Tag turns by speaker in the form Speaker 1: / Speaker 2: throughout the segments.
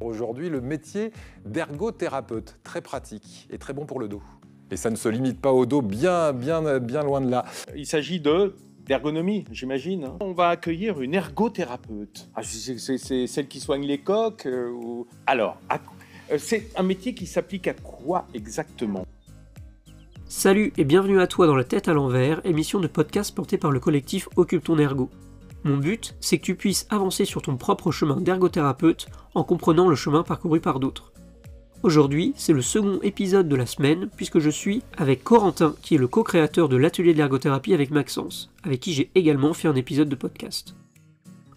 Speaker 1: Aujourd'hui, le métier d'ergothérapeute, très pratique et très bon pour le dos. Et ça ne se limite pas au dos, bien, bien, bien loin de là.
Speaker 2: Il s'agit de d'ergonomie, j'imagine. hein. On va accueillir une ergothérapeute. Ah, c'est c'est- c'est celle qui soigne les coques euh, ou... Alors, à- euh, c'est un métier qui s'applique à quoi exactement?
Speaker 3: Salut et bienvenue à toi dans La tête à l'envers, émission de podcast portée par le collectif Occupe ton ergo. Mon but, c'est que tu puisses avancer sur ton propre chemin d'ergothérapeute en comprenant le chemin parcouru par d'autres. Aujourd'hui, c'est le second épisode de la semaine puisque je suis avec Corentin qui est le co-créateur de l'atelier de l'ergothérapie avec Maxence, avec qui j'ai également fait un épisode de podcast.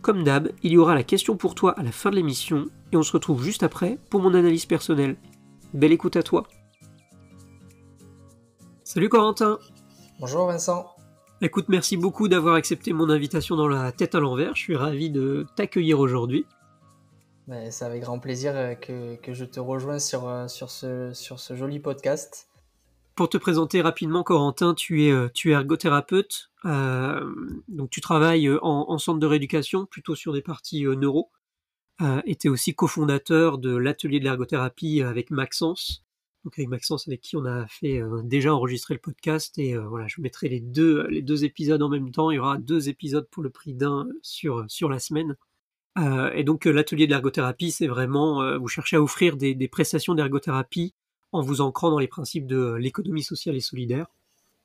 Speaker 3: Comme d'hab, il y aura la question pour toi à la fin de l'émission et on se retrouve juste après pour mon analyse personnelle. Belle écoute à toi. Salut Corentin
Speaker 4: Bonjour Vincent.
Speaker 3: Écoute, merci beaucoup d'avoir accepté mon invitation dans la tête à l'envers. Je suis ravi de t'accueillir aujourd'hui.
Speaker 4: Ben, C'est avec grand plaisir euh, que, que je te rejoins sur, euh, sur, ce, sur ce joli podcast.
Speaker 3: Pour te présenter rapidement, Corentin, tu es, euh, tu es ergothérapeute. euh, donc tu travailles en, en centre de rééducation, plutôt sur des parties neuro. Euh, et tu es aussi cofondateur de l'atelier de l'ergothérapie avec Maxence. Donc avec Maxence, avec qui on a fait euh, déjà enregistrer le podcast. Et euh, voilà, je mettrai les deux, les deux épisodes en même temps. Il y aura deux épisodes pour le prix d'un sur, sur la semaine. Euh, et donc euh, l'atelier de l'ergothérapie, c'est vraiment, euh, vous cherchez à offrir des, des prestations d'ergothérapie en vous ancrant dans les principes de euh, l'économie sociale et solidaire.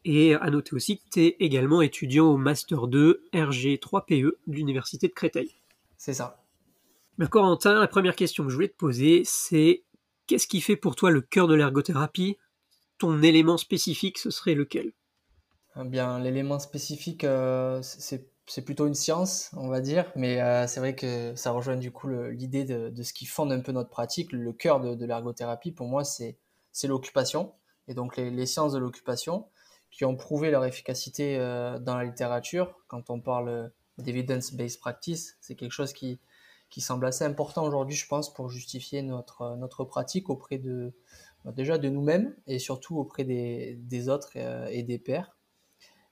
Speaker 3: Et à noter aussi que tu es également étudiant au Master 2 RG3PE de l'Université de Créteil.
Speaker 4: C'est ça.
Speaker 3: Mais Corentin, la première question que je voulais te poser, c'est qu'est-ce qui fait pour toi le cœur de l'ergothérapie? Ton élément spécifique, ce serait lequel?
Speaker 4: Eh Bien, l'élément spécifique, euh, c'est plutôt une science, on va dire, mais euh, c'est vrai que ça rejoint du coup l'idée de, ce qui fonde un peu notre pratique. Le cœur de, l'ergothérapie, pour moi, c'est l'occupation, et donc les, les sciences de l'occupation, qui ont prouvé leur efficacité euh, dans la littérature. Quand on parle d'evidence-based practice, c'est quelque chose qui, qui semble assez important aujourd'hui, je pense, pour justifier notre, notre pratique auprès de, bah, déjà de nous-mêmes et surtout auprès des, des autres euh, et des pairs.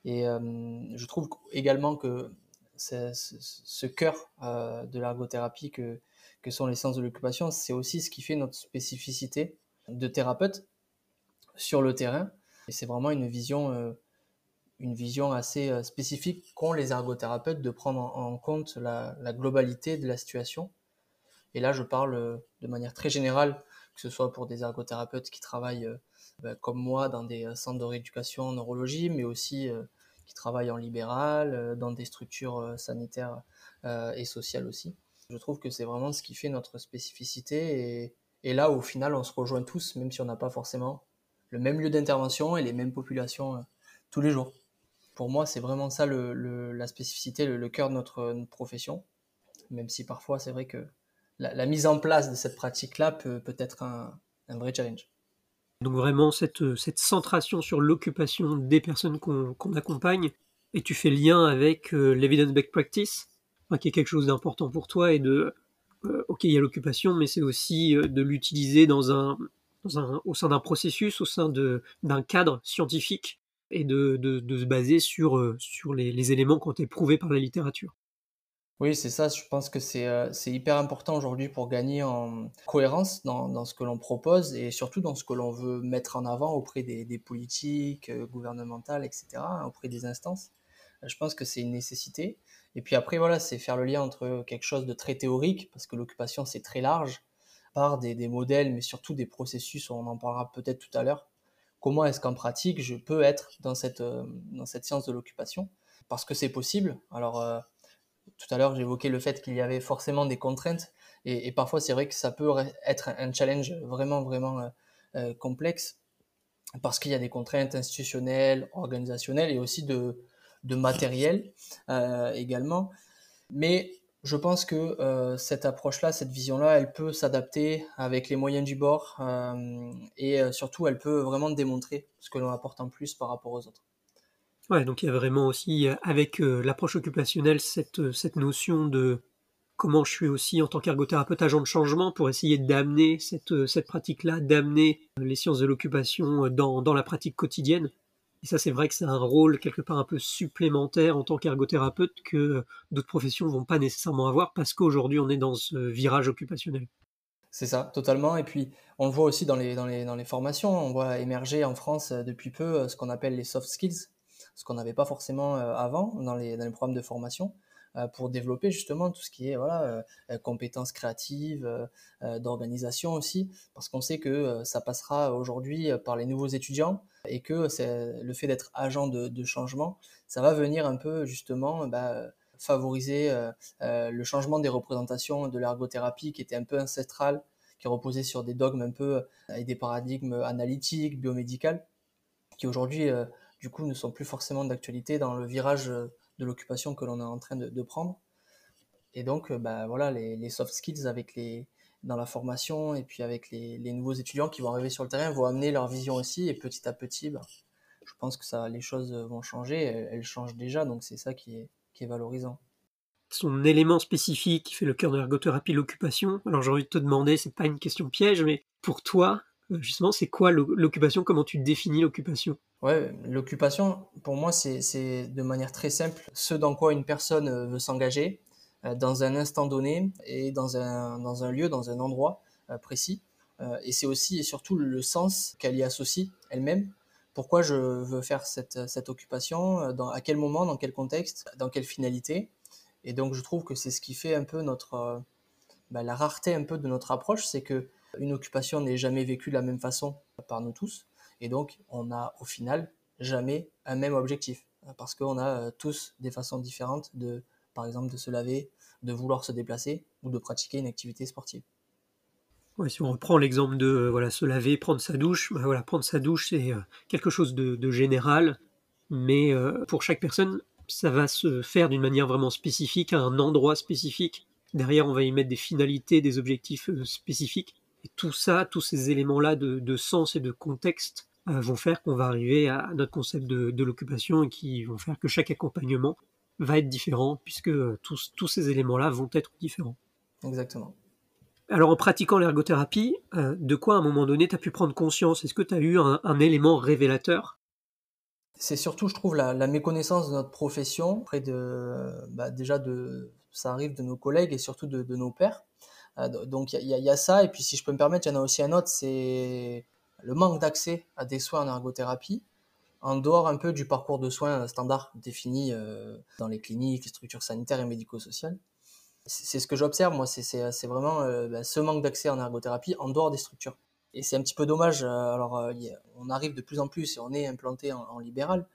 Speaker 4: Et euh, je trouve également que ce, cœur euh, de l'ergothérapie que, que sont les sciences de l'occupation, c'est aussi ce qui fait notre spécificité de thérapeute sur le terrain. Et c'est vraiment une vision, euh, une vision assez euh, spécifique qu'ont les ergothérapeutes de prendre en, compte la, globalité de la situation. Et là, je parle euh, de manière très générale, que ce soit pour des ergothérapeutes qui travaillent euh, ben, comme moi dans des centres de rééducation en neurologie, mais aussi qui travaillent en libéral, dans des structures sanitaires et sociales aussi. Je trouve que c'est vraiment ce qui fait notre spécificité et, là, au final, on se rejoint tous, même si on n'a pas forcément le même lieu d'intervention et les mêmes populations tous les jours. Pour moi, c'est vraiment ça le, la spécificité, le, cœur de notre, profession, même si parfois c'est vrai que la, mise en place de cette pratique-là peut, être un, vrai challenge.
Speaker 3: Donc vraiment cette, centration sur l'occupation des personnes qu'on accompagne, et tu fais lien avec euh, l'evidence-based practice, qui est quelque chose d'important pour toi, et de, euh, ok, il y a l'occupation, mais c'est aussi euh, de l'utiliser dans un, dans un, au sein d'un processus, au sein d'un cadre scientifique, et de, de, se baser sur, euh, sur les, éléments qui ont été prouvés par la littérature.
Speaker 4: Oui, c'est ça. Je pense que c'est euh, hyper important aujourd'hui pour gagner en cohérence dans, dans ce que l'on propose et surtout dans ce que l'on veut mettre en avant auprès des, des politiques euh, gouvernementales, etc., hein, auprès des instances. Euh, Je pense que c'est une nécessité. Et puis après, voilà, c'est faire le lien entre quelque chose de très théorique, parce que l'occupation, c'est très large, par des, des modèles, mais surtout des processus, on en parlera peut-être tout à l'heure. Comment est-ce qu'en pratique, je peux être dans cette, euh, dans cette science de l'occupation? Parce que c'est possible. Alors, euh, tout à l'heure, j'évoquais le fait qu'il y avait forcément des contraintes, et, parfois c'est vrai que ça peut re- être un challenge vraiment, vraiment euh, complexe, parce qu'il y a des contraintes institutionnelles, organisationnelles, et aussi de, de matériel également. Mais je pense que euh, cette approche-là, cette vision-là, elle peut s'adapter avec les moyens du bord, euh, et euh, surtout, elle peut vraiment démontrer ce que l'on apporte en plus par rapport aux autres.
Speaker 3: Ouais, donc il y a vraiment aussi, avec l'approche occupationnelle, cette, notion de comment je suis aussi en tant qu'ergothérapeute agent de changement pour essayer d'amener cette, pratique-là, d'amener les sciences de l'occupation dans la pratique quotidienne. Et ça, c'est vrai que c'est un rôle quelque part un peu supplémentaire en tant qu'ergothérapeute que euh, d'autres professions vont pas nécessairement avoir parce qu'aujourd'hui, on est dans ce virage occupationnel.
Speaker 4: C'est ça, totalement. Et puis, on le voit aussi dans les, dans les, dans les formations. On voit émerger en France euh, depuis peu euh, ce qu'on appelle les soft skills, ce qu'on n'avait pas forcément avant dans les, dans les programmes de formation, pour développer justement tout ce qui est voilà, compétences créatives, d'organisation aussi, parce qu'on sait que ça passera aujourd'hui par les nouveaux étudiants et que le fait d'être agent de, changement, ça va venir un peu justement bah, favoriser euh, euh, le changement des représentations de l'ergothérapie qui était un peu ancestrale, qui reposait sur des dogmes un peu et euh, des paradigmes analytiques, biomédicaux, qui aujourd'hui, du coup, ne sont plus forcément d'actualité dans le virage de l'occupation que l'on est en train de, prendre. Et donc, bah, voilà, les, soft skills avec les, dans la formation et puis avec les, nouveaux étudiants qui vont arriver sur le terrain vont amener leur vision aussi et petit à petit, bah, je pense que ça, les choses vont changer. elles changent déjà, donc c'est ça qui est, qui est valorisant.
Speaker 3: Son élément spécifique qui fait le cœur de l'ergothérapie, l'occupation. Alors j'ai envie de te demander, c'est pas une question piège, mais pour toi, euh, justement, c'est quoi l'occupation? Comment tu définis l'occupation?
Speaker 4: Ouais, l'occupation, pour moi, c'est de manière très simple ce dans quoi une personne euh, veut s'engager euh, dans un instant donné et dans un, dans un lieu, dans un endroit précis. Et c'est aussi et surtout le sens qu'elle y associe elle-même pourquoi je veux faire cette, cette occupation, euh, à quel moment, dans quel contexte, dans quelle finalité? Et donc je trouve que c'est ce qui fait un peu notre, euh, bah, la rareté un peu de notre approche, c'est que une occupation n'est jamais vécue de la même façon par nous tous. Et donc on n'a au final jamais un même objectif. Parce qu'on a euh, tous des façons différentes de, par exemple, de se laver, de vouloir se déplacer ou de pratiquer une activité sportive
Speaker 3: si on reprend l'exemple de euh, voilà, se laver, prendre sa douche, bah, voilà, prendre sa douche, c'est euh, quelque chose de, général, mais pour chaque personne, ça va se faire d'une manière vraiment spécifique, à un endroit spécifique. Derrière, on va y mettre des finalités, des objectifs spécifiques. Et tout ça, tous ces éléments-là de, sens et de contexte vont faire qu'on va arriver à notre concept de, l'occupation et qui vont faire que chaque accompagnement va être différent puisque tous, tous ces éléments-là vont être différents.
Speaker 4: Exactement.
Speaker 3: Alors en pratiquant l'ergothérapie, euh, de quoi à un moment donné tu as pu prendre conscience? Est-ce que tu as eu un, élément révélateur?
Speaker 4: C'est surtout, je trouve, la, méconnaissance de notre profession, près de, bah, déjà de, ça arrive de nos collègues et surtout de, nos pères. Euh, donc il y, a ça, et puis si je peux me permettre, il y en a aussi un autre, c'est le manque d'accès à des soins en ergothérapie, en dehors un peu du parcours de soins standard défini euh, dans les cliniques, les structures sanitaires et médico-sociales c'est ce que j'observe, moi, c'est vraiment euh, bah, ce manque d'accès en ergothérapie en dehors des structures. Et c'est un petit peu dommage. Euh, alors, euh, on arrive de plus en plus et on est implanté en, libéral,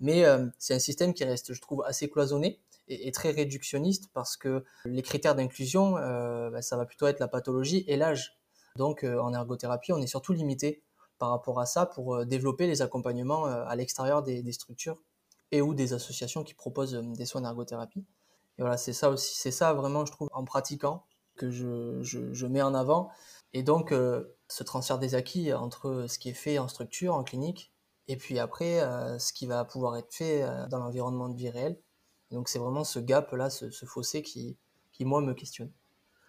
Speaker 4: mais c'est un système qui reste, je trouve, assez cloisonné et, très réductionniste parce que les critères d'inclusion, bah, ça va plutôt être la pathologie et l'âge. Donc, en ergothérapie, on est surtout limité par rapport à ça pour développer les accompagnements à l'extérieur des, structures et ou des associations qui proposent des soins d'ergothérapie. Et voilà, c'est ça aussi, c'est ça vraiment, je trouve, en pratiquant que je, je, mets en avant. Et donc, euh, ce transfert des acquis entre ce qui est fait en structure, en clinique, et puis après, euh, ce qui va pouvoir être fait euh, dans l'environnement de vie donc, c'est vraiment ce gap-là, ce, ce, fossé qui, qui, moi, me questionne.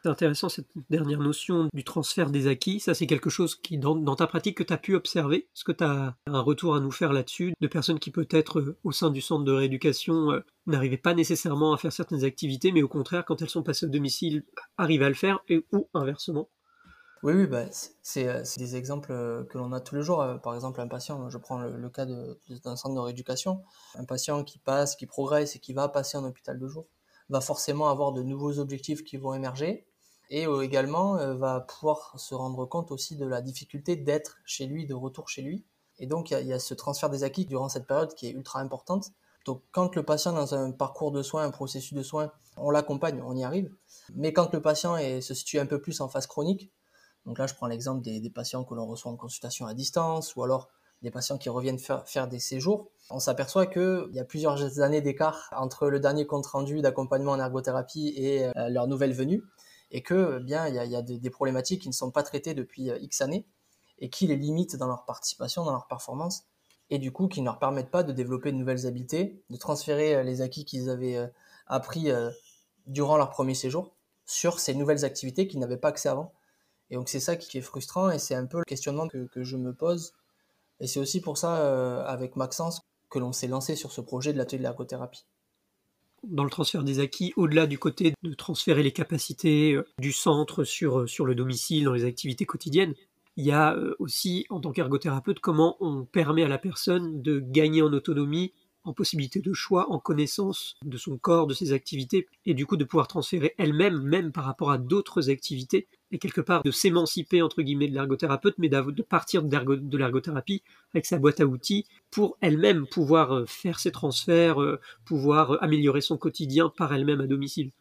Speaker 3: C'est intéressant cette dernière notion du transfert des acquis. Ça, c'est quelque chose qui, dans, ta pratique, que tu as pu observer? Est-ce que tu as un retour à nous faire là-dessus? De personnes qui, peut-être, euh, au sein du centre de rééducation, euh, n'arrivaient pas nécessairement à faire certaines activités, mais au contraire, quand elles sont passées au domicile, arrivent à le faire, et, ou inversement
Speaker 4: oui, oui, bah, c'est des exemples que l'on a tous les jours. Par exemple, un patient, je prends le, cas d'un centre de rééducation, un patient qui passe, qui progresse et qui va passer en hôpital de jour, va forcément avoir de nouveaux objectifs qui vont émerger et euh, également euh, va pouvoir se rendre compte aussi de la difficulté d'être chez lui, de retour chez lui. Et donc il y, a ce transfert des acquis durant cette période qui est ultra importante. Donc quand le patient dans un parcours de soins, un processus de soins, on l'accompagne, on y arrive. Mais quand le patient se situe un peu plus en phase chronique, donc là je prends l'exemple des, patients que l'on reçoit en consultation à distance ou alors des patients qui reviennent faire, des séjours, on s'aperçoit qu'il y a plusieurs années d'écart entre le dernier compte rendu d'accompagnement en ergothérapie et euh, leur nouvelle venue et que bien il y a, des, problématiques qui ne sont pas traitées depuis euh, X années et qui les limitent dans leur participation, dans leur performance, et du coup qui ne leur permettent pas de développer de nouvelles habiletés, de transférer euh, les acquis qu'ils avaient appris durant leur premier séjour sur ces nouvelles activités qu'ils n'avaient pas accès avant. Et donc c'est ça qui est frustrant et c'est un peu le questionnement que, je me pose. Et c'est aussi pour ça, avec Maxence, que l'on s'est lancé sur ce projet de l'atelier de l'ergothérapie.
Speaker 3: dans le transfert des acquis, au-delà du côté de transférer les capacités euh, du centre sur, euh, sur le domicile, dans les activités quotidiennes, il y a euh, aussi, en tant qu'ergothérapeute, comment on permet à la personne de gagner en autonomie, en possibilité de choix, en connaissance de son corps, de ses activités, et du coup de pouvoir transférer elle-même, même par rapport à d'autres activités, et quelque part de s'émanciper entre guillemets de l'ergothérapeute, mais de partir de l'ergothérapie avec sa boîte à outils pour elle-même pouvoir euh, faire ses transferts, euh, pouvoir améliorer son quotidien par elle-même à domicile.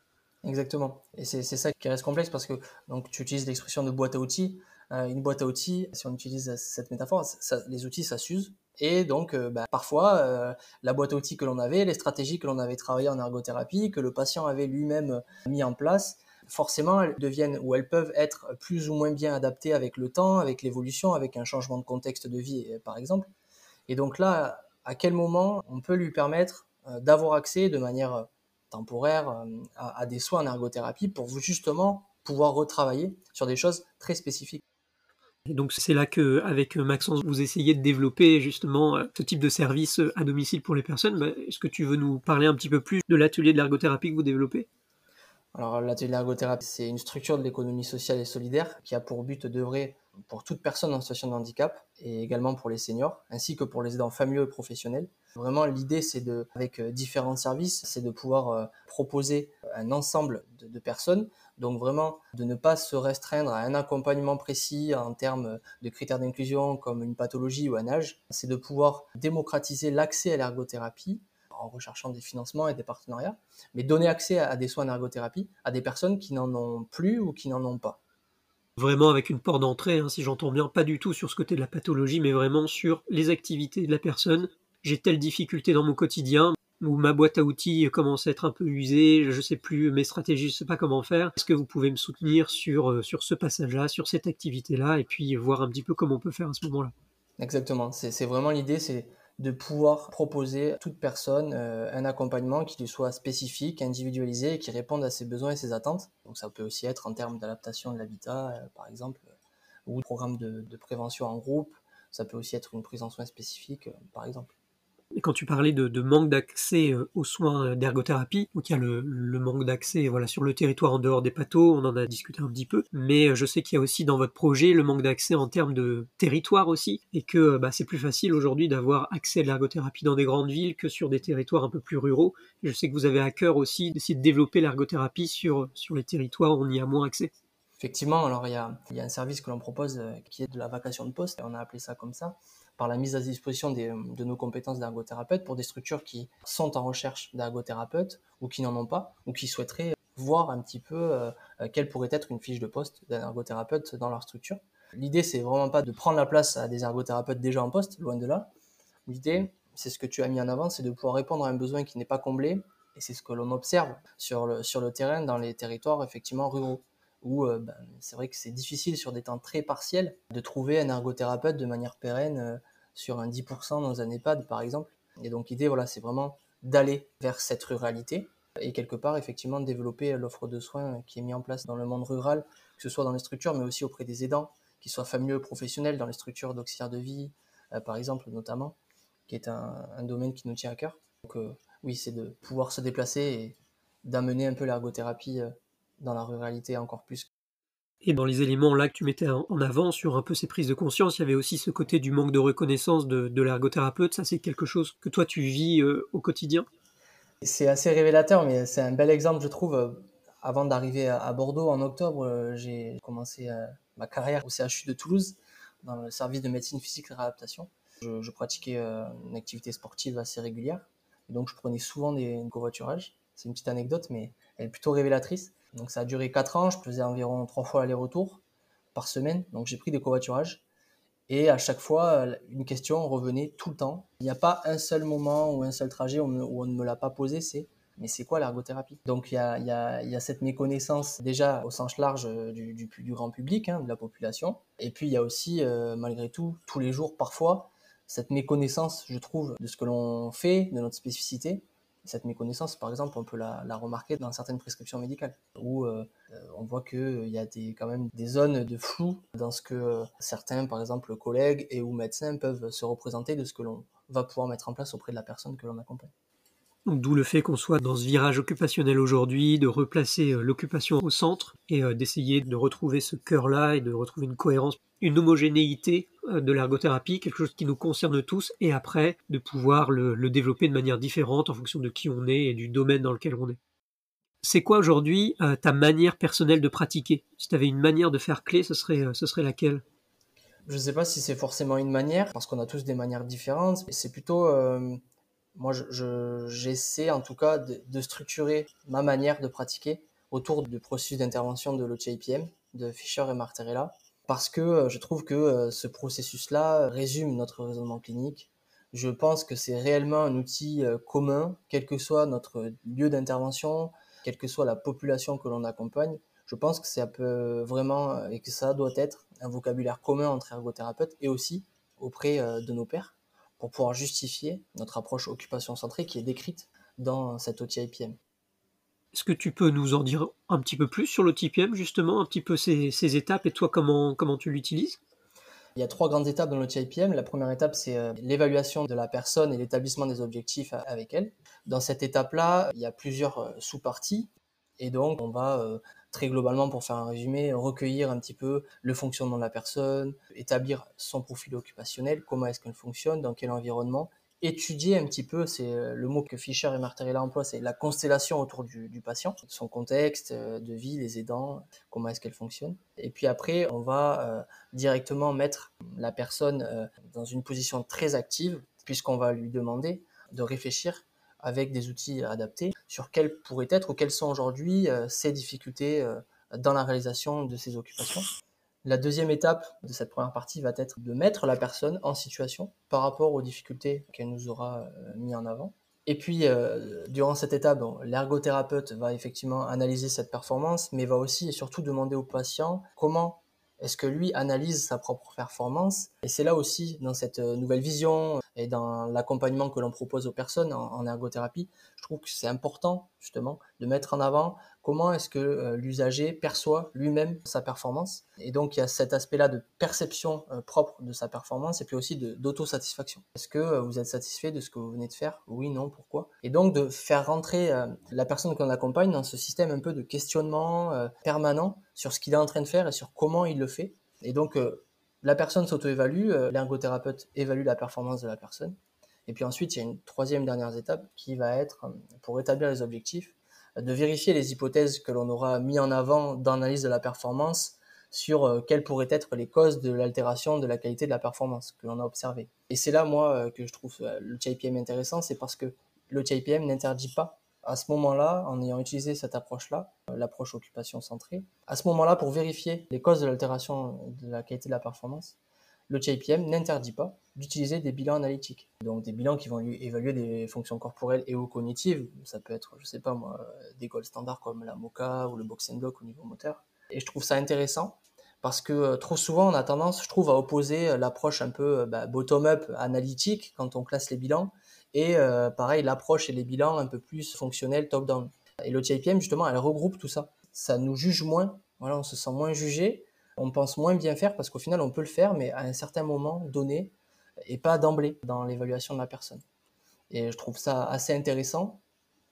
Speaker 4: Exactement. Et c'est ça qui reste complexe parce que donc, tu utilises l'expression de boîte à outils. Euh, une boîte à outils, si on utilise cette métaphore, les outils, ça s'use. Et donc, bah, parfois, la boîte à outils que l'on avait, les stratégies que l'on avait travaillées en ergothérapie, que le patient avait lui-même mis en place, forcément, elles deviennent ou elles peuvent être plus ou moins bien adaptées avec le temps, avec l'évolution, avec un changement de contexte de vie, euh, par exemple. Et donc là, à quel moment on peut lui permettre euh, d'avoir accès de manière euh, temporaire à, des soins en ergothérapie pour justement pouvoir retravailler sur des choses très spécifiques?
Speaker 3: Donc c'est là que, avec Maxence, vous essayez de développer justement ce type de service à domicile pour les personnes. Bah, est-ce que tu veux nous parler un petit peu plus de l'atelier de l'ergothérapie que vous développez?
Speaker 4: Alors l'atelier d'ergothérapie, c'est une structure de l'économie sociale et solidaire qui a pour but d'œuvrer pour toute personne en situation de handicap et également pour les seniors, ainsi que pour les aidants familiaux et professionnels. Vraiment, l'idée, c'est de, avec euh, différents services, c'est de pouvoir euh, proposer un ensemble de, personnes. Donc vraiment, de ne pas se restreindre à un accompagnement précis en termes de critères d'inclusion comme une pathologie ou un âge. C'est de pouvoir démocratiser l'accès à l'ergothérapie en recherchant des financements et des partenariats, mais donner accès à, des soins d'ergothérapie à des personnes qui n'en ont plus ou qui n'en ont pas.
Speaker 3: Vraiment avec une porte d'entrée, hein, si j'entends bien, pas du tout sur ce côté de la pathologie, mais vraiment sur les activités de la personne. J'ai telle difficulté dans mon quotidien, ou ma boîte à outils commence à être un peu usée, je ne sais plus mes stratégies, je sais pas comment faire. Est-ce que vous pouvez me soutenir sur, euh, sur ce passage-là, sur cette activité-là, et puis voir un petit peu comment on peut faire à ce moment-là?
Speaker 4: Exactement, c'est vraiment l'idée, c'est de pouvoir proposer à toute personne euh, un accompagnement qui lui soit spécifique, individualisé et qui réponde à ses besoins et ses attentes. Donc ça peut aussi être en termes d'adaptation de l'habitat, euh, par exemple, ou de programme de, de, prévention en groupe. Ça peut aussi être une prise en soins spécifique, par exemple.
Speaker 3: Et quand tu parlais de, manque d'accès euh, aux soins d'ergothérapie, donc il y a le, manque d'accès voilà, sur le territoire en dehors des pathos, on en a discuté un petit peu, mais euh, je sais qu'il y a aussi dans votre projet le manque d'accès en termes de territoire aussi, et que euh, bah, c'est plus facile aujourd'hui d'avoir accès à l'ergothérapie dans des grandes villes que sur des territoires un peu plus ruraux. je sais que vous avez à cœur aussi d'essayer de développer l'ergothérapie sur, les territoires où on y a moins accès.
Speaker 4: Effectivement, alors il y a, y a un service que l'on propose qui est de la vacation de poste, on a appelé ça comme ça par la mise à disposition de nos compétences d'ergothérapeute pour des structures qui sont en recherche d'ergothérapeute ou qui n'en ont pas ou qui souhaiteraient voir un petit peu euh, quelle pourrait être une fiche de poste d'un ergothérapeute dans leur structure. L'idée, c'est vraiment pas de prendre la place à des ergothérapeutes déjà en poste, loin de là. L'idée, c'est ce que tu as mis en avant, c'est de pouvoir répondre à un besoin qui n'est pas comblé. Et c'est ce que l'on observe sur le, terrain dans les territoires effectivement ruraux où euh, ben, c'est vrai que c'est difficile sur des temps très partiels de trouver un ergothérapeute de manière pérenne euh, sur un 10% dans un EHPAD par exemple. Et donc l'idée, voilà, c'est vraiment d'aller vers cette ruralité et quelque part effectivement développer l'offre de soins qui est mise en place dans le monde rural, que ce soit dans les structures, mais aussi auprès des aidants, qu'ils soient familiaux professionnels, dans les structures d'auxiliaire de vie, euh, par exemple notamment, qui est un, domaine qui nous tient à cœur. Donc oui, c'est de pouvoir se déplacer et d'amener un peu l'ergothérapie dans la ruralité encore plus.
Speaker 3: Et dans les éléments là que tu mettais en avant sur un peu ces prises de conscience, il y avait aussi ce côté du manque de reconnaissance de, l'ergothérapeute. Ça, c'est quelque chose que toi, tu vis euh, au quotidien?
Speaker 4: C'est assez révélateur, mais c'est un bel exemple, je trouve. Avant d'arriver à Bordeaux en octobre, euh, j'ai commencé euh, ma carrière au CHU de Toulouse, dans le service de médecine physique et réadaptation. Je, je pratiquais une activité sportive assez régulière, et donc je prenais souvent des covoiturages. C'est une petite anecdote, mais elle est plutôt révélatrice. Donc ça a duré 4 ans, je faisais environ 3 fois aller-retour par semaine. Donc j'ai pris des covoiturages. Et à chaque fois, une question revenait tout le temps. Il n'y a pas un seul moment ou un seul trajet où on, ne me l'a pas posé, c'est mais c'est quoi l'ergothérapie? Donc il y, a, cette méconnaissance déjà au sens large du, du, du grand public, hein, de la population. Et puis il y a aussi, euh, malgré tout, tous les jours parfois, cette méconnaissance, je trouve, de ce que l'on fait, de notre spécificité. Cette méconnaissance, par exemple, on peut la, remarquer dans certaines prescriptions médicales, où euh, on voit qu'il euh, y a des, quand même des zones de flou dans ce que euh, certains, par exemple, collègues et ou médecins peuvent se représenter de ce que l'on va pouvoir mettre en place auprès de la personne que l'on accompagne.
Speaker 3: D'où le fait qu'on soit dans ce virage occupationnel aujourd'hui, de replacer euh, l'occupation au centre et euh, d'essayer de retrouver ce cœur-là et de retrouver une cohérence, une homogénéité euh, de l'ergothérapie, quelque chose qui nous concerne tous, et après de pouvoir le, développer de manière différente en fonction de qui on est et du domaine dans lequel on est. C'est quoi aujourd'hui ta manière personnelle de pratiquer? Si tu avais une manière de faire clé, ce serait, ce serait laquelle?
Speaker 4: Je ne sais pas si c'est forcément une manière, parce qu'on a tous des manières différentes, mais c'est plutôt moi, j'essaie en tout cas de, structurer ma manière de pratiquer autour du processus d'intervention de l'OTIPM, de Fischer et Martarella, parce que euh, je trouve que euh, ce processus-là résume notre raisonnement clinique. Je pense que c'est réellement un outil euh, commun, quel que soit notre lieu d'intervention, quelle que soit la population que l'on accompagne. Je pense que ça peut vraiment et que ça doit être un vocabulaire commun entre ergothérapeutes et aussi auprès de nos pairs pour pouvoir justifier notre approche occupation centrée qui est décrite dans cet outil IPM.
Speaker 3: Est-ce que tu peux nous en dire un petit peu plus sur l'OTIPM, justement, un petit peu ces, étapes et toi, comment, comment tu l'utilises?
Speaker 4: Il y a trois grandes étapes dans l'outil IPM. La première étape, c'est euh, l'évaluation de la personne et l'établissement des objectifs avec elle. Dans cette étape-là, il y a plusieurs euh, sous-parties. Et donc, on va euh, très globalement, pour faire un résumé, recueillir un petit peu le fonctionnement de la personne, établir son profil occupationnel, comment est-ce qu'elle fonctionne, dans quel environnement, étudier un petit peu, c'est euh, le mot que Fischer et Martarella emploient, c'est la constellation autour du, patient, son contexte euh, de vie, les aidants, comment est-ce qu'elle fonctionne. Et puis après, on va directement mettre la personne dans une position très active, puisqu'on va lui demander de réfléchir avec des outils adaptés sur quelles pourraient être ou quelles sont aujourd'hui euh, ces difficultés euh, dans la réalisation de ces occupations. La deuxième étape de cette première partie va être de mettre la personne en situation par rapport aux difficultés qu'elle nous aura euh, mis en avant. Et puis, durant cette étape, l'ergothérapeute va effectivement analyser cette performance, mais va aussi et surtout demander au patient comment est-ce que lui analyse sa propre performance? Et c'est là aussi, dans cette euh, nouvelle vision et dans l'accompagnement que l'on propose aux personnes en, ergothérapie, je trouve que c'est important justement de mettre en avant comment est-ce que euh, l'usager perçoit lui-même sa performance? Et donc il y a cet aspect-là de perception euh, propre de sa performance et puis aussi d'autosatisfaction. Est-ce que euh, vous êtes satisfait de ce que vous venez de faire? Oui, non, pourquoi? Et donc de faire rentrer la personne qu'on accompagne dans ce système un peu de questionnement permanent sur ce qu'il est en train de faire et sur comment il le fait. Et donc la personne s'auto-évalue, l'ergothérapeute évalue la performance de la personne. Et puis ensuite, il y a une troisième dernière étape qui va être, pour établir les objectifs, de vérifier les hypothèses que l'on aura mis en avant dans l'analyse de la performance sur euh, quelles pourraient être les causes de l'altération de la qualité de la performance que l'on a observé. Et c'est là, moi, euh, que je trouve euh, le TIPM intéressant, c'est parce que le TIPM n'interdit pas, à ce moment-là, en ayant utilisé cette approche-là, l'approche occupation centrée, à ce moment-là, pour vérifier les causes de l'altération de la qualité de la performance, le TIPM n'interdit pas d'utiliser des bilans analytiques. Donc des bilans qui vont évaluer des fonctions corporelles et ou cognitives. Ça peut être, je sais pas moi, des goals standards comme la MOCA ou le box and block au niveau moteur. Et je trouve ça intéressant parce que euh, trop souvent on a tendance, je trouve, à opposer euh, l'approche un peu euh, bah, bottom-up analytique quand on classe les bilans et pareil l'approche et les bilans un peu plus fonctionnels top-down. Et le TIPM justement, elle regroupe tout ça. Ça nous juge moins, voilà, on se sent moins jugé on pense moins bien faire parce qu'au final, on peut le faire, mais à un certain moment donné, et pas d'emblée dans l'évaluation de la personne. Et je trouve ça assez intéressant.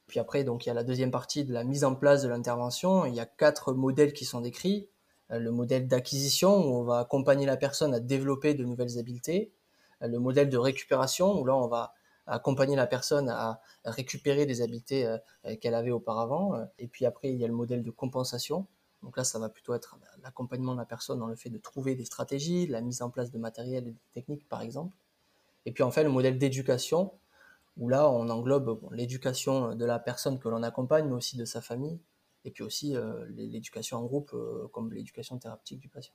Speaker 4: Puis après, donc, il y a la deuxième partie de la mise en place de l'intervention. Il y a quatre modèles qui sont décrits. Euh, le modèle d'acquisition, où on va accompagner la personne à développer de nouvelles habiletés. Euh, le modèle de récupération, où là, on va accompagner la personne à récupérer des habiletés euh, qu'elle avait auparavant. Et puis après, il y a le modèle de compensation, donc là, ça va plutôt être l'accompagnement de la personne dans le fait de trouver des stratégies, la mise en place de matériel et de techniques, par exemple. Et puis enfin, le modèle d'éducation, où là, on englobe l'éducation de la personne que l'on accompagne, mais aussi de sa famille, et puis aussi euh, l'éducation en groupe, euh, comme l'éducation thérapeutique du patient.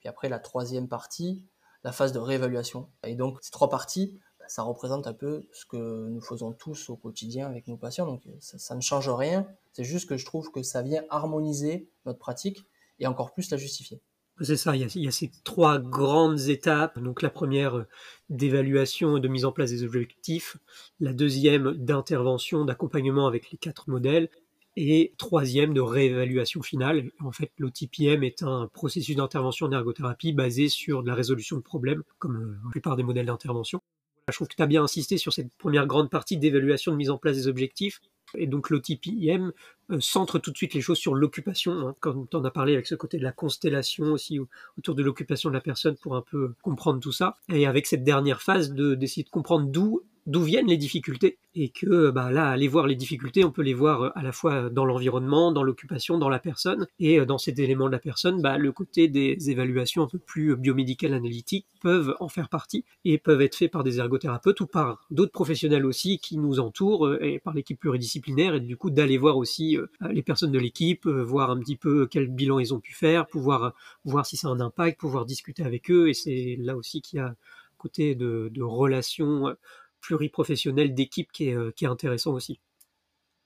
Speaker 4: Puis après, la troisième partie, la phase de réévaluation. Et donc, ces trois parties, ça représente un peu ce que nous faisons tous au quotidien avec nos patients. Donc ça, ne change rien. C'est juste que je trouve que ça vient harmoniser notre pratique et encore plus la justifier.
Speaker 3: C'est ça, il y, a, ces trois grandes étapes. Donc la première euh, d'évaluation et de mise en place des objectifs, la deuxième d'intervention, d'accompagnement avec les quatre modèles, et troisième de réévaluation finale. En fait, l'OTPM est un processus d'intervention en ergothérapie basé sur de la résolution de problèmes, comme euh, la plupart des modèles d'intervention Je trouve que tu as bien insisté sur cette première grande partie d'évaluation de mise en place des objectifs. Et donc l'OTPIM euh, centre tout de suite les choses sur l'occupation, hein, quand on a parlé avec ce côté de la constellation aussi autour de l'occupation de la personne pour un peu comprendre tout ça. Et avec cette dernière phase de d'essayer de comprendre d'où d'où viennent les difficultés. Et que bah, là aller voir les difficultés on peut les voir euh, à la fois dans l'environnement dans l'occupation dans la personne. Et euh, dans cet élément de la personne bah, le côté des évaluations un peu plus biomédicales analytiques peuvent en faire partie et peuvent être faits par des ergothérapeutes ou par d'autres professionnels aussi qui nous entourent euh, et par l'équipe pluridisciplinaire. Et du coup d'aller voir aussi les personnes de l'équipe voir un petit peu quel bilan ils ont pu faire pouvoir voir si ça a un impact pouvoir discuter avec eux. Et c'est là aussi qu'il y a côté de relations pluriprofessionnel d'équipe qui est, euh, qui est intéressant aussi.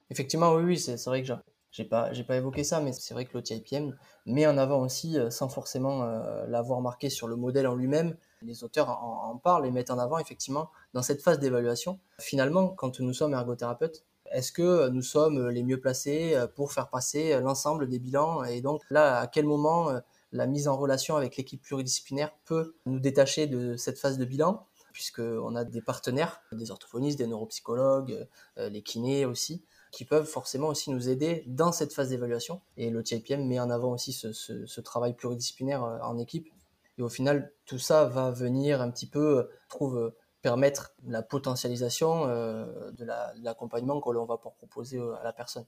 Speaker 4: Effectivement, oui, oui c'est vrai que j'ai pas, pas évoqué ça, mais c'est vrai que l'OTIPM met en avant aussi, euh, sans forcément euh, l'avoir marqué sur le modèle en lui-même, les auteurs en, parlent et mettent en avant effectivement dans cette phase d'évaluation. Finalement, quand nous sommes ergothérapeutes, est-ce que nous sommes les mieux placés pour faire passer l'ensemble des bilans Et donc là, à quel moment la mise en relation avec l'équipe pluridisciplinaire peut nous détacher de cette phase de bilan? Puisqu'on a des partenaires, des orthophonistes, des neuropsychologues, euh, les kinés aussi, qui peuvent forcément aussi nous aider dans cette phase d'évaluation. Et le TIPM met en avant aussi ce, travail pluridisciplinaire euh, en équipe. Et au final, tout ça va venir un petit peu, euh, trouve, permettre la potentialisation de l'accompagnement que l'on va proposer à la personne.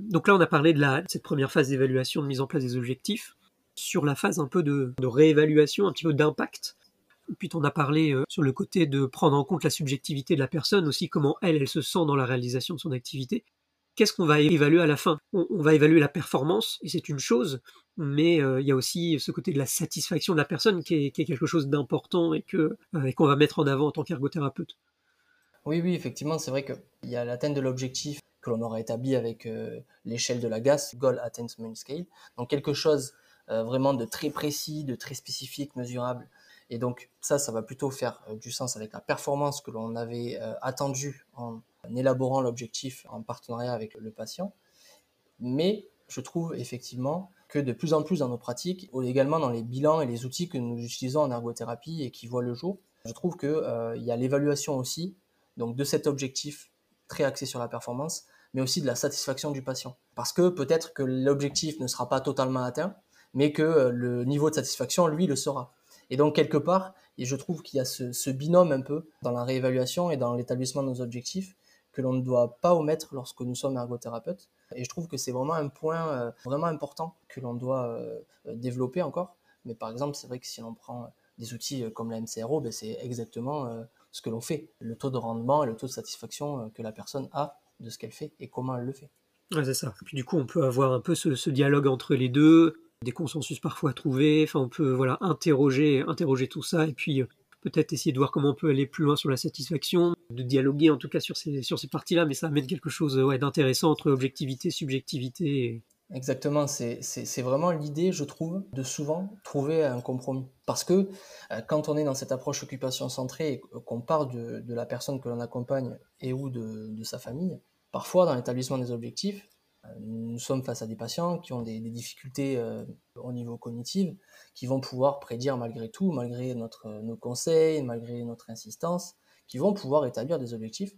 Speaker 3: Donc là, on a parlé de, cette première phase d'évaluation, de mise en place des objectifs. Sur la phase un peu de, de réévaluation, un petit peu d'impact, puis on a parlé euh, sur le côté de prendre en compte la subjectivité de la personne, aussi comment elle, elle se sent dans la réalisation de son activité. Qu'est-ce qu'on va évaluer à la fin? On, va évaluer la performance, et c'est une chose, mais euh, il y a aussi ce côté de la satisfaction de la personne qui est, quelque chose d'important et euh, qu'on va mettre en avant en tant qu'ergothérapeute.
Speaker 4: Oui, oui, effectivement, c'est vrai qu'il y a l'atteinte de l'objectif que l'on aura établi avec l'échelle de la GAS, Goal Attainment Scale, donc quelque chose vraiment de très précis, de très spécifique, mesurable, et donc ça, ça va plutôt faire euh, du sens avec la performance que l'on avait euh, attendue en élaborant l'objectif en partenariat avec le patient. Mais je trouve effectivement que de plus en plus dans nos pratiques, ou également dans les bilans et les outils que nous utilisons en ergothérapie et qui voient le jour, je trouve qu'il euh, y a l'évaluation aussi donc de cet objectif très axé sur la performance, mais aussi de la satisfaction du patient. Parce que peut-être que l'objectif ne sera pas totalement atteint, mais que le niveau de satisfaction, lui, le sera. Et donc, quelque part, et je trouve qu'il y a ce, binôme un peu dans la réévaluation et dans l'établissement de nos objectifs que l'on ne doit pas omettre lorsque nous sommes ergothérapeutes. Et je trouve que c'est vraiment un point euh, vraiment important que l'on doit euh, développer encore. Mais par exemple, c'est vrai que si l'on prend des outils euh, comme la MCRO, ben c'est exactement ce que l'on fait. Le taux de rendement et le taux de satisfaction que la personne a de ce qu'elle fait et comment elle le fait.
Speaker 3: Ouais, c'est ça. Puis du coup, on peut avoir un peu ce dialogue entre les deux, des consensus parfois trouvés. Enfin, on peut voilà interroger, interroger tout ça et puis euh, peut-être essayer de voir comment on peut aller plus loin sur la satisfaction, de dialoguer en tout cas sur ces, sur ces parties-là, mais ça amène quelque chose ouais, d'intéressant entre objectivité, subjectivité.
Speaker 4: Exactement, c'est vraiment l'idée, je trouve, de souvent trouver un compromis. Parce que euh, quand on est dans cette approche occupation centrée et qu'on part de, de, la personne que l'on accompagne et ou de, de sa famille, parfois dans l'établissement des objectifs, nous sommes face à des patients qui ont des, difficultés euh, au niveau cognitif, qui vont pouvoir prédire malgré tout, malgré notre, nos conseils, malgré notre insistance, qui vont pouvoir établir des objectifs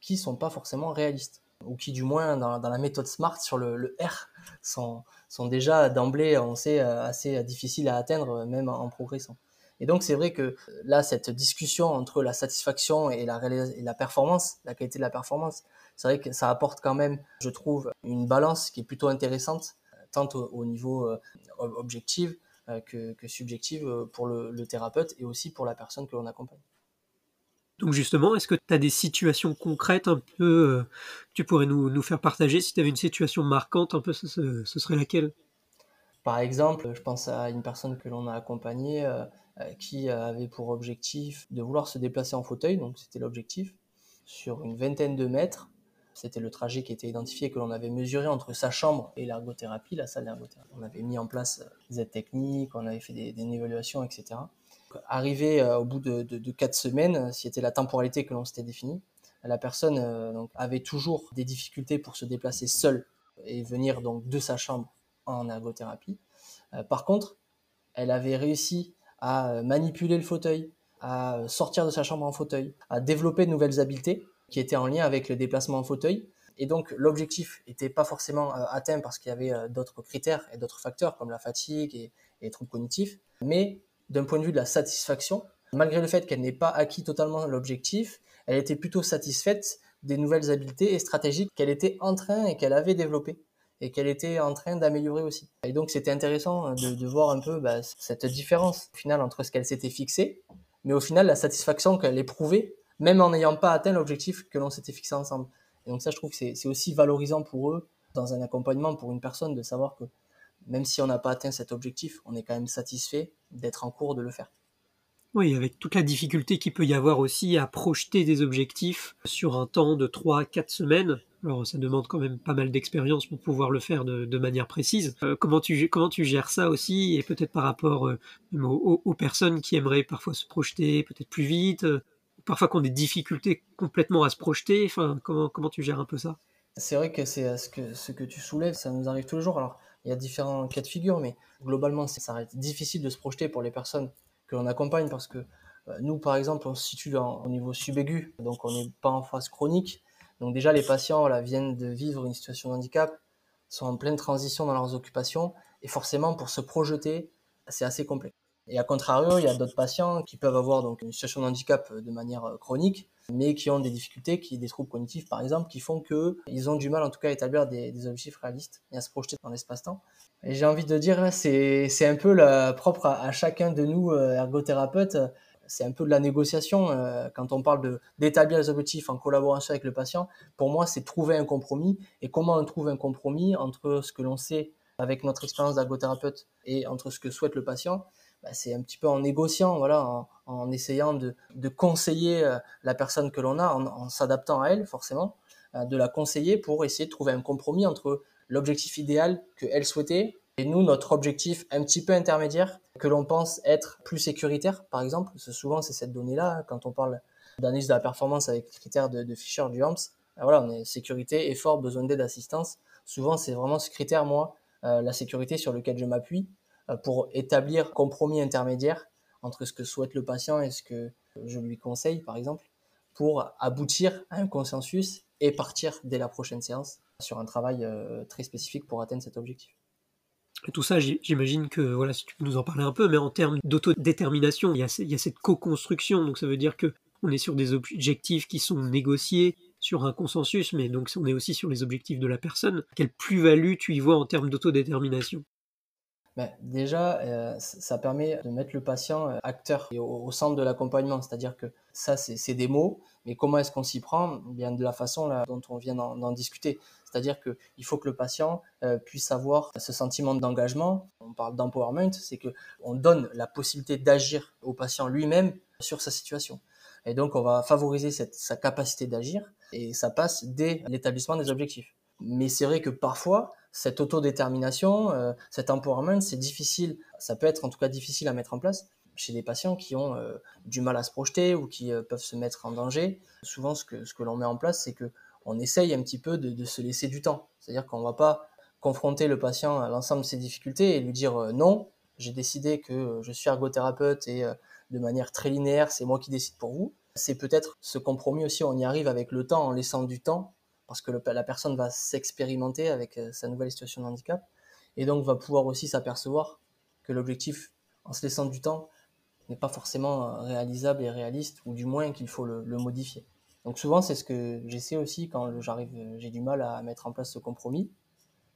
Speaker 4: qui ne sont pas forcément réalistes, ou qui du moins dans, la méthode SMART sur le, R sont, sont déjà d'emblée, on sait, euh, assez difficiles à atteindre même en progressant. Et donc c'est vrai que là, cette discussion entre la satisfaction et et la performance, la qualité de la performance, c'est vrai que ça apporte quand même, je trouve, une balance qui est plutôt intéressante, tant au, niveau euh, objectif euh, que, que subjectif euh, pour le, thérapeute et aussi pour la personne que l'on accompagne.
Speaker 3: Donc justement, est-ce que tu as des situations concrètes un peu que tu pourrais nous, nous, faire partager? Si tu avais une situation marquante, un peu, ce, ce, serait laquelle?
Speaker 4: Par exemple, je pense à une personne que l'on a accompagnée qui avait pour objectif de vouloir se déplacer en fauteuil, donc c'était l'objectif, sur une vingtaine de mètres c'était le trajet qui était identifié, que l'on avait mesuré entre sa chambre et l'ergothérapie, la salle d'ergothérapie. On avait mis en place des aides techniques, on avait fait des, évaluations, etc. Arrivé euh, au bout de, quatre semaines, c'était la temporalité que l'on s'était définie, la personne euh, avait toujours des difficultés pour se déplacer seule et venir donc de sa chambre en ergothérapie. Euh, par contre, elle avait réussi à manipuler le fauteuil, à sortir de sa chambre en fauteuil, à développer de nouvelles habiletés qui étaient en lien avec le déplacement en fauteuil. Et donc l'objectif n'était pas forcément euh, atteint parce qu'il y avait euh, d'autres critères et d'autres facteurs comme la fatigue et, les troubles cognitifs, mais d'un point de vue de la satisfaction, malgré le fait qu'elle n'ait pas acquis totalement l'objectif, elle était plutôt satisfaite des nouvelles habiletés et stratégies qu'elle était en train et qu'elle avait développées et qu'elle était en train d'améliorer aussi. Et donc c'était intéressant de, de, voir un peu bah, cette différence au final entre ce qu'elle s'était fixée, mais au final la satisfaction qu'elle éprouvait, même en n'ayant pas atteint l'objectif que l'on s'était fixé ensemble. Et donc ça, je trouve que c'est aussi valorisant pour eux dans un accompagnement pour une personne de savoir que même si on n'a pas atteint cet objectif, on est quand même satisfait d'être en cours de le faire.
Speaker 3: Oui, avec toute la difficulté qu'il peut y avoir aussi à projeter des objectifs sur un temps de 3 4 semaines. Alors ça demande quand même pas mal d'expérience pour pouvoir le faire de, manière précise. Euh, comment, tu, comment tu gères ça aussi et peut-être par rapport euh, aux, personnes qui aimeraient parfois se projeter peut-être plus vite, euh, parfois qu'on des difficultés complètement à se projeter. Comment, tu gères un peu ça?
Speaker 4: C'est vrai que c'est ce que, ce que tu soulèves, ça nous arrive tous les jours. Alors il y a différents cas de figure, mais globalement ça reste difficile de se projeter pour les personnes que l'on accompagne parce que euh, nous, par exemple, on se situe au niveau subaigu, donc on n'est pas en phase chronique. Donc déjà, les patients viennent de vivre une situation de handicap, sont en pleine transition dans leurs occupations, et forcément, pour se projeter, c'est assez complexe. Et à contrario, il y a d'autres patients qui peuvent avoir donc une situation de handicap de manière euh, chronique, mais qui ont des difficultés, qui des troubles cognitifs par exemple, qui font que ils ont du mal en tout cas à établir des, objectifs réalistes et à se projeter dans l'espace-temps. Et j'ai envie de dire, c'est un peu propre à, chacun de nous euh, ergothérapeutes. C'est un peu de la négociation euh, quand on parle de d'établir les objectifs en collaboration avec le patient. Pour moi, c'est trouver un compromis. Et comment on trouve un compromis entre ce que l'on sait avec notre expérience d'ergothérapeute et entre ce que souhaite le patient bah, c'est un petit peu en négociant, voilà, en, essayant de, conseiller euh, la personne que l'on a, en, s'adaptant à elle forcément, euh, de la conseiller pour essayer de trouver un compromis entre l'objectif idéal qu'elle souhaitait et nous, notre objectif un petit peu intermédiaire, que l'on pense être plus sécuritaire, par exemple. Souvent, c'est cette donnée-là, quand on parle d'analyse de la performance avec les critères de, Fisher du HAMS. Ben voilà, on est sécurité, effort, besoin d'aide, assistance. Souvent, c'est vraiment ce critère, moi, euh, la sécurité sur lequel je m'appuie. Euh, pour établir compromis intermédiaire entre ce que souhaite le patient et ce que je lui conseille, par exemple, pour aboutir à un consensus et partir dès la prochaine séance sur un travail euh, très spécifique pour atteindre cet objectif.
Speaker 3: Tout ça, j'imagine que, voilà, si tu peux nous en parler un peu, mais en termes d'autodétermination, il, il y a cette co-construction, donc ça veut dire que on est sur des objectifs qui sont négociés, sur un consensus, mais donc on est aussi sur les objectifs de la personne. Quelle plus-value tu y vois en termes d'autodétermination?
Speaker 4: Ben, déjà, euh, ça permet de mettre le patient euh, acteur et au, centre de l'accompagnement. C'est-à-dire que ça, c'est des mots, mais comment est-ce qu'on s'y prend? Bien de la façon dont on vient d'en discuter. C'est-à-dire qu'il faut que le patient euh, puisse avoir ce sentiment d'engagement. On parle d'empowerment, c'est qu'on donne la possibilité d'agir au patient lui-même sur sa situation. Et donc, on va favoriser sa capacité d'agir et ça passe dès l'établissement des objectifs. Mais c'est vrai que parfois, cette autodétermination, euh, cet empowerment, c'est difficile, ça peut être en tout cas difficile à mettre en place chez des patients qui ont euh, du mal à se projeter ou qui euh, peuvent se mettre en danger. Souvent, ce que, ce que l'on met en place, c'est que on essaye un petit peu de, de se laisser du temps. C'est-à-dire qu'on ne va pas confronter le patient à l'ensemble de ses difficultés et lui dire non, j'ai décidé que je suis ergothérapeute et de manière très linéaire, c'est moi qui décide pour vous. C'est peut-être ce compromis aussi, on y arrive avec le temps en laissant du temps parce que la personne va s'expérimenter avec euh, sa nouvelle situation de handicap et donc va pouvoir aussi s'apercevoir que l'objectif, en se laissant du temps, n'est pas forcément euh, réalisable et réaliste, ou du moins qu'il faut le, modifier. Donc souvent, c'est ce que j'essaie aussi quand j'arrive, euh, j'ai du mal à mettre en place ce compromis,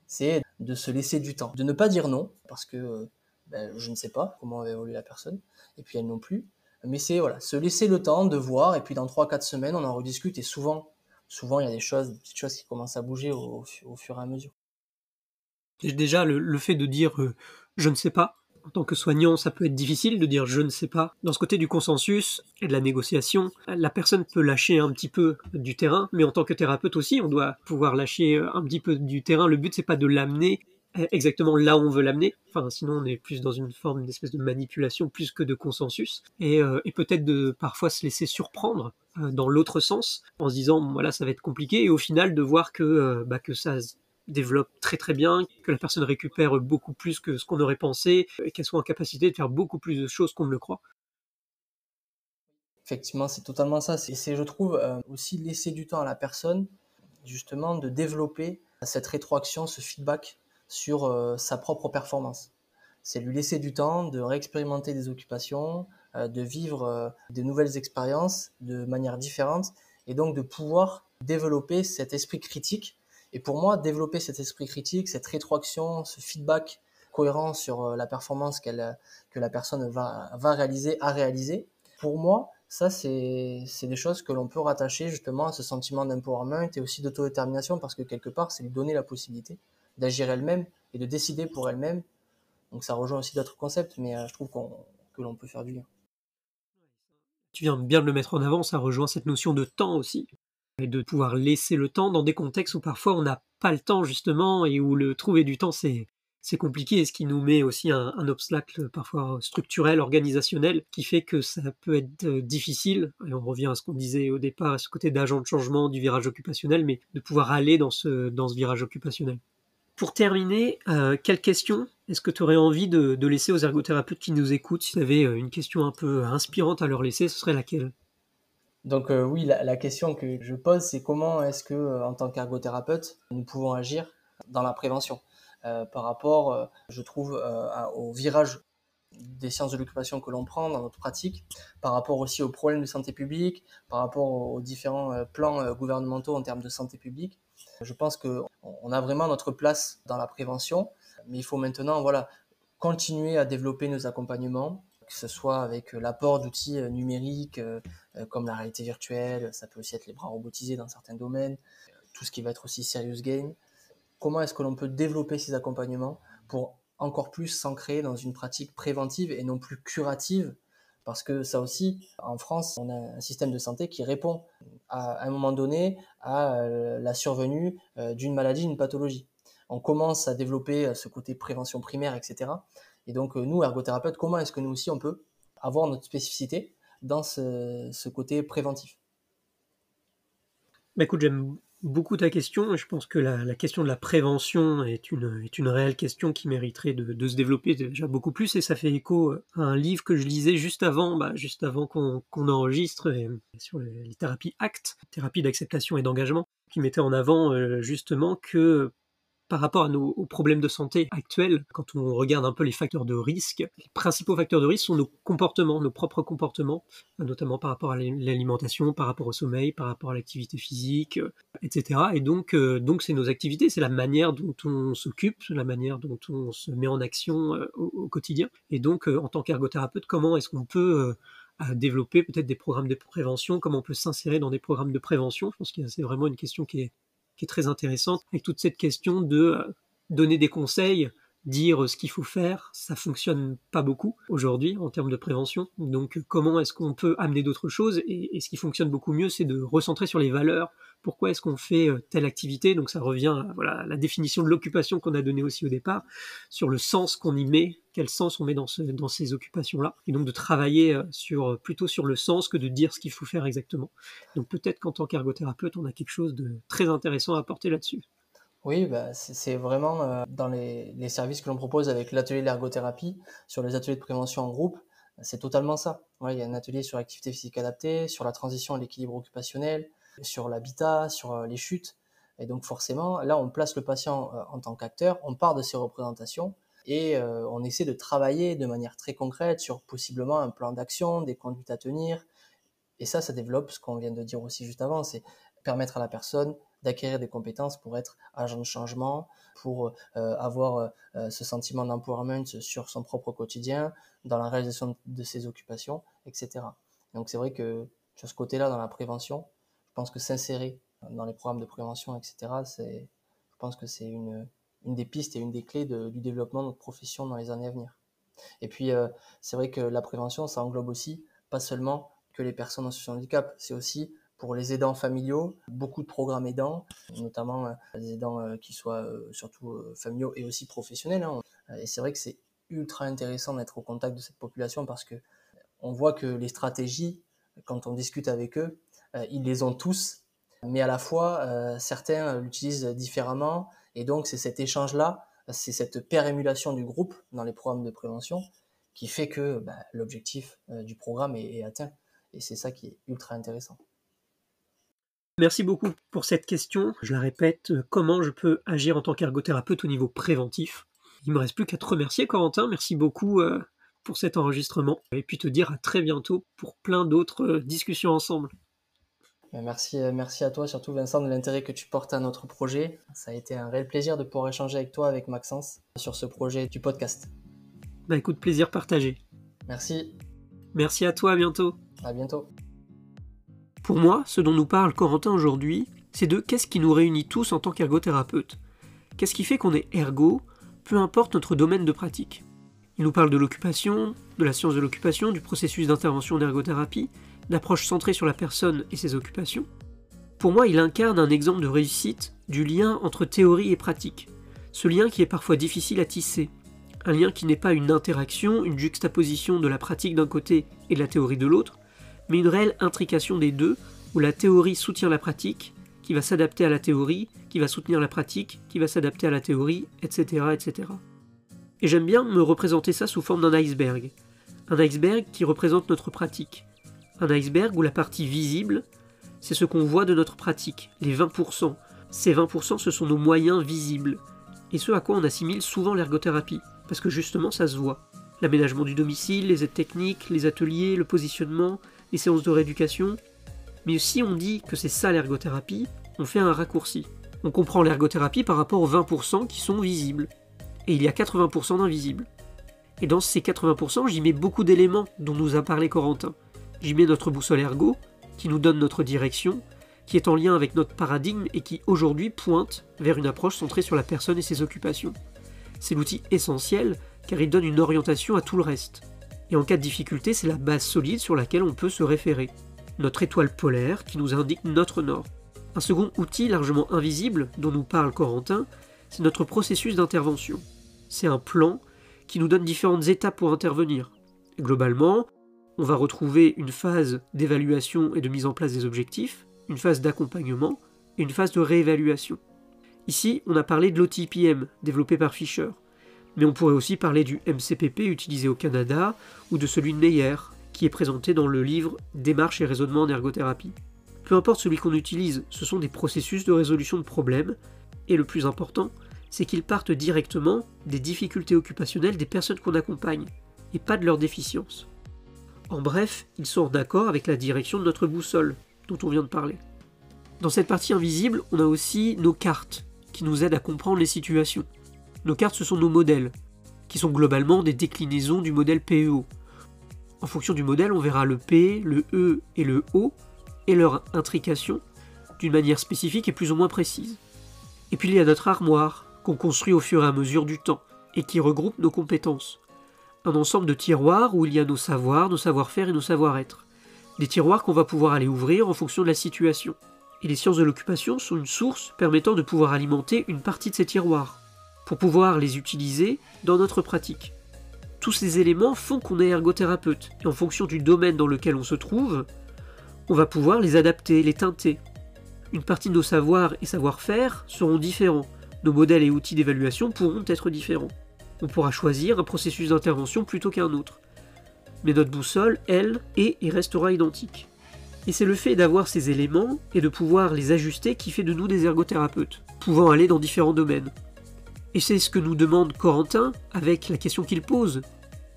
Speaker 4: c'est de se laisser du temps, de ne pas dire non, parce que ben, je ne sais pas comment va évoluer la personne, et puis elle non plus, mais c'est voilà, se laisser le temps de voir, et puis dans 3-4 semaines, on en rediscute, et souvent, souvent il y a des choses, des petites choses qui commencent à bouger au, fur et à mesure.
Speaker 3: Déjà, le, fait de dire euh, je ne sais pas, en tant que soignant, ça peut être difficile de dire je ne sais pas. Dans ce côté du consensus et de la négociation, la personne peut lâcher un petit peu du terrain, mais en tant que thérapeute aussi, on doit pouvoir lâcher euh, un petit peu du terrain. Le but, c'est pas de l'amener exactement là où on veut l'amener. Enfin, sinon, on est plus dans une forme d'espèce de manipulation plus que de consensus. Et, et peut-être de parfois se laisser surprendre euh, dans l'autre sens, en se disant voilà ça va être compliqué, et au final de voir que, euh, bah, que ça se développe très très bien, que la personne récupère beaucoup plus que ce qu'on aurait pensé, et qu'elle soit en capacité de faire beaucoup plus de choses qu'on ne le croit.
Speaker 4: Effectivement, c'est totalement ça. C'est, je trouve, euh, aussi laisser du temps à la personne, justement, de développer cette rétroaction, ce feedback sur euh, sa propre performance. C'est lui laisser du temps de réexpérimenter des occupations, euh, de vivre de nouvelles expériences de manière différente, et donc de pouvoir développer cet esprit critique. Et pour moi, développer cet esprit critique, cette rétroaction, ce feedback cohérent sur la performance que la personne va, va réaliser, à réaliser, pour moi, ça, c'est des choses que l'on peut rattacher justement à ce sentiment d'empowerment et aussi d'autodétermination parce que quelque part, c'est lui donner la possibilité d'agir elle-même et de décider pour elle-même. Donc ça rejoint aussi d'autres concepts, mais euh, je trouve que l'on peut faire du lien.
Speaker 3: Tu viens bien de le mettre en avant, ça rejoint cette notion de temps aussi, et de pouvoir laisser le temps dans des contextes où parfois on n'a pas le temps justement, et où le trouver du temps c'est c'est compliqué ce qui nous met aussi un, obstacle parfois structurel, organisationnel, qui fait que ça peut être euh, difficile, et on revient à ce qu'on disait au départ, à ce côté d'agent de changement du virage occupationnel, mais de pouvoir aller dans ce virage occupationnel. Pour terminer, euh, quelle question est-ce que tu aurais envie de, laisser aux ergothérapeutes qui nous écoutent? Si tu avais euh, une question un peu inspirante à leur laisser, ce serait laquelle?
Speaker 4: Donc oui, la, question que je pose, c'est comment est-ce que, en tant qu'ergothérapeute, nous pouvons agir dans la prévention? Euh, par rapport, euh, je trouve, euh, au virage des sciences de l'occupation que l'on prend dans notre pratique, par rapport aussi aux problèmes de santé publique, par rapport aux différents plans gouvernementaux en termes de santé publique. Je pense qu'on a vraiment notre place dans la prévention, mais il faut maintenant voilà, continuer à développer nos accompagnements, que ce soit avec l'apport d'outils numériques comme la réalité virtuelle, ça peut aussi être les bras robotisés dans certains domaines, tout ce qui va être aussi serious game, comment est-ce que l'on peut développer ces accompagnements pour encore plus s'ancrer dans une pratique préventive et non plus curative parce que ça aussi, en France, on a un système de santé qui répond à, un moment donné à euh, la survenue euh, d'une maladie, d'une pathologie. On commence à développer euh, ce côté prévention primaire, etc. Et donc, nous, ergothérapeutes, comment est-ce que nous aussi, on peut avoir notre spécificité dans ce, côté préventif?
Speaker 3: Bah, Écoute, j'aime beaucoup ta question. Je pense que la, question de la prévention est une, est une réelle question qui mériterait de, se développer déjà beaucoup plus. Et ça fait écho à un livre que je lisais juste avant, bah, juste avant qu'on enregistre sur les, thérapies ACT, thérapie d'acceptation et d'engagement, qui mettait en avant euh, justement que par rapport aux problèmes de santé actuels, quand on regarde un peu les facteurs de risque, les principaux facteurs de risque sont nos comportements, nos propres comportements, notamment par rapport à l'alimentation, par rapport au sommeil, par rapport à l'activité physique, euh, etc. Et donc, euh, donc c'est nos activités, c'est la manière dont on s'occupe, la manière dont on se met en action euh, au, quotidien. Et donc, en tant qu'ergothérapeute, comment est-ce qu'on peut développer peut-être des programmes de prévention, comment on peut s'insérer dans des programmes de prévention? Je pense que c'est vraiment une question qui est, qui est très intéressante, avec toute cette question de euh, donner des conseils, dire ce qu'il faut faire, ça fonctionne pas beaucoup aujourd'hui en termes de prévention. Donc comment est-ce qu'on peut amener d'autres choses et, ce qui fonctionne beaucoup mieux, c'est de recentrer sur les valeurs. Pourquoi est-ce qu'on fait euh, telle activité Donc ça revient à voilà, la définition de l'occupation qu'on a donnée aussi au départ, sur le sens qu'on y met, quel sens on met dans, ce, dans ces occupations-là. Et donc de travailler euh, sur, plutôt sur le sens que de dire ce qu'il faut faire exactement. Donc peut-être qu'en tant qu'ergothérapeute, on a quelque chose de très intéressant à apporter là-dessus.
Speaker 4: Oui, bah, c'est vraiment euh, dans les, services que l'on propose avec l'atelier d'ergothérapie, sur les ateliers de prévention en groupe, c'est totalement ça. il y a un atelier sur l'activité physique adaptée, sur la transition et l'équilibre occupationnel, sur l'habitat, sur euh, les chutes. Et donc forcément, là, on place le patient euh, en tant qu'acteur, on part de ses représentations et on essaie de travailler de manière très concrète sur possiblement un plan d'action, des conduites à tenir. Et ça, ça développe ce qu'on vient de dire aussi juste avant, c'est permettre à la personne d'acquérir des compétences pour être agent de changement, pour euh, avoir euh, euh, ce sentiment d'empowerment sur son propre quotidien, dans la réalisation de ses occupations, etc. Donc c'est vrai que sur ce côté-là, dans la prévention, pense que s'insérer dans les programmes de prévention, etc., c'est, je pense que c'est une, des pistes et une des clés du développement de notre profession dans les années à venir. Et puis, c'est vrai que la prévention, ça englobe aussi pas seulement que les personnes en situation de handicap, c'est aussi pour les aidants familiaux, beaucoup de programmes aidants, notamment euh, des aidants euh, qui soient euh, surtout familiaux et aussi professionnels. Hein. Et c'est vrai que c'est ultra intéressant d'être au contact de cette population parce que on voit que les stratégies, quand on discute avec eux, ils les ont tous, mais à la fois certains l'utilisent différemment. Et donc c'est cet échange-là, c'est cette pérémulation du groupe dans les programmes de prévention qui fait que bah, l'objectif du programme est atteint. et c'est ça qui est ultra intéressant.
Speaker 3: Merci beaucoup pour cette question. Je la répète, euh, comment je peux agir en tant qu'ergothérapeute au niveau préventif? Il me reste plus qu'à te remercier Corentin, merci beaucoup euh, pour cet enregistrement et puis te dire à très bientôt pour plein d'autres euh, discussions ensemble.
Speaker 4: Merci, merci à toi, surtout Vincent, de l'intérêt que tu portes à notre projet. Ça a été un réel plaisir de pouvoir échanger avec toi, avec Maxence, sur ce projet du podcast.
Speaker 3: Bah écoute, plaisir partagé.
Speaker 4: Merci.
Speaker 3: Merci à toi, à bientôt.
Speaker 4: À bientôt.
Speaker 3: Pour moi, ce dont nous parle Corentin aujourd'hui, c'est de qu'est-ce qui nous réunit tous en tant qu'ergothérapeute. Qu'est-ce qui fait qu'on est ergo, peu importe notre domaine de pratique. Il nous parle de l'occupation, de la science de l'occupation, du processus d'intervention d'ergothérapie, d'approche centrée sur la personne et ses occupations. Pour moi, il incarne un exemple de réussite du lien entre théorie et pratique. Ce lien qui est parfois difficile à tisser. Un lien qui n'est pas une interaction, une juxtaposition de la pratique d'un côté et de la théorie de l'autre, mais une réelle intrication des deux, où la théorie soutient la pratique, qui va s'adapter à la théorie, qui va soutenir la pratique, qui va s'adapter à la théorie, etc. etc. Et j'aime bien me représenter ça sous forme d'un iceberg. Un iceberg qui représente notre pratique. Un iceberg où la partie visible, c'est ce qu'on voit de notre pratique, les 20%. Ces 20%, ce sont nos moyens visibles, et ce à quoi on assimile souvent l'ergothérapie, parce que justement ça se voit. L'aménagement du domicile, les aides techniques, les ateliers, le positionnement, les séances de rééducation. Mais si on dit que c'est ça l'ergothérapie, on fait un raccourci. On comprend l'ergothérapie par rapport aux 20% qui sont visibles. Et il y a 80% d'invisibles. Et dans ces 80%, j'y mets beaucoup d'éléments dont nous a parlé Corentin. J'y mets notre boussole ergo, qui nous donne notre direction, qui est en lien avec notre paradigme et qui aujourd'hui pointe vers une approche centrée sur la personne et ses occupations. C'est l'outil essentiel car il donne une orientation à tout le reste. Et en cas de difficulté, c'est la base solide sur laquelle on peut se référer. Notre étoile polaire qui nous indique notre nord. Un second outil largement invisible dont nous parle Corentin, c'est notre processus d'intervention. C'est un plan qui nous donne différentes étapes pour intervenir. globalement, on va retrouver une phase d'évaluation et de mise en place des objectifs, une phase d'accompagnement et une phase de réévaluation. Ici, on a parlé de l'OTPM, développé par Fisher, mais on pourrait aussi parler du MCPP utilisé au Canada ou de celui de Meyer, qui est présenté dans le livre Démarche et raisonnement en ergothérapie. Peu importe celui qu'on utilise, ce sont des processus de résolution de problèmes, et le plus important, c'est qu'ils partent directement des difficultés occupationnelles des personnes qu'on accompagne, et pas de leurs déficiences. En bref, ils sont en accord avec la direction de notre boussole, dont on vient de parler. Dans cette partie invisible, on a aussi nos cartes, qui nous aident à comprendre les situations. Nos cartes, ce sont nos modèles, qui sont globalement des déclinaisons du modèle PEO. En fonction du modèle, on verra le P, le E et le O, et leur intrication, d'une manière spécifique et plus ou moins précise. Et puis il y a notre armoire, qu'on construit au fur et à mesure du temps, et qui regroupe nos compétences. Un ensemble de tiroirs où il y a nos savoirs, nos savoir-faire et nos savoir-être. Des tiroirs qu'on va pouvoir aller ouvrir en fonction de la situation. Et les sciences de l'occupation sont une source permettant de pouvoir alimenter une partie de ces tiroirs, pour pouvoir les utiliser dans notre pratique. Tous ces éléments font qu'on est ergothérapeute, et en fonction du domaine dans lequel on se trouve, on va pouvoir les adapter, les teinter. Une partie de nos savoirs et savoir-faire seront différents, nos modèles et outils d'évaluation pourront être différents. On pourra choisir un processus d'intervention plutôt qu'un autre. Mais notre boussole, elle, est et restera identique. Et c'est le fait d'avoir ces éléments et de pouvoir les ajuster qui fait de nous des ergothérapeutes, pouvant aller dans différents domaines. Et c'est ce que nous demande Corentin avec la question qu'il pose.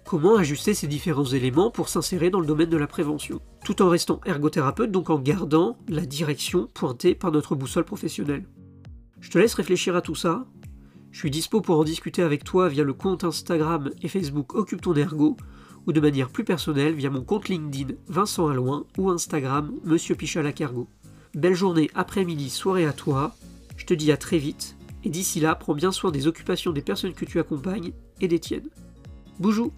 Speaker 3: Comment ajuster ces différents éléments pour s'insérer dans le domaine de la prévention, tout en restant ergothérapeute, donc en gardant la direction pointée par notre boussole professionnelle? Je te laisse réfléchir à tout ça. Je suis dispo pour en discuter avec toi via le compte Instagram et Facebook Occupe ton ergo, ou de manière plus personnelle via mon compte LinkedIn Vincent Alouin ou Instagram Monsieur Pichalac Ergo. Belle journée, après-midi, soirée à toi. Je te dis à très vite et d'ici là, prends bien soin des occupations des personnes que tu accompagnes et des tiennes. Boujou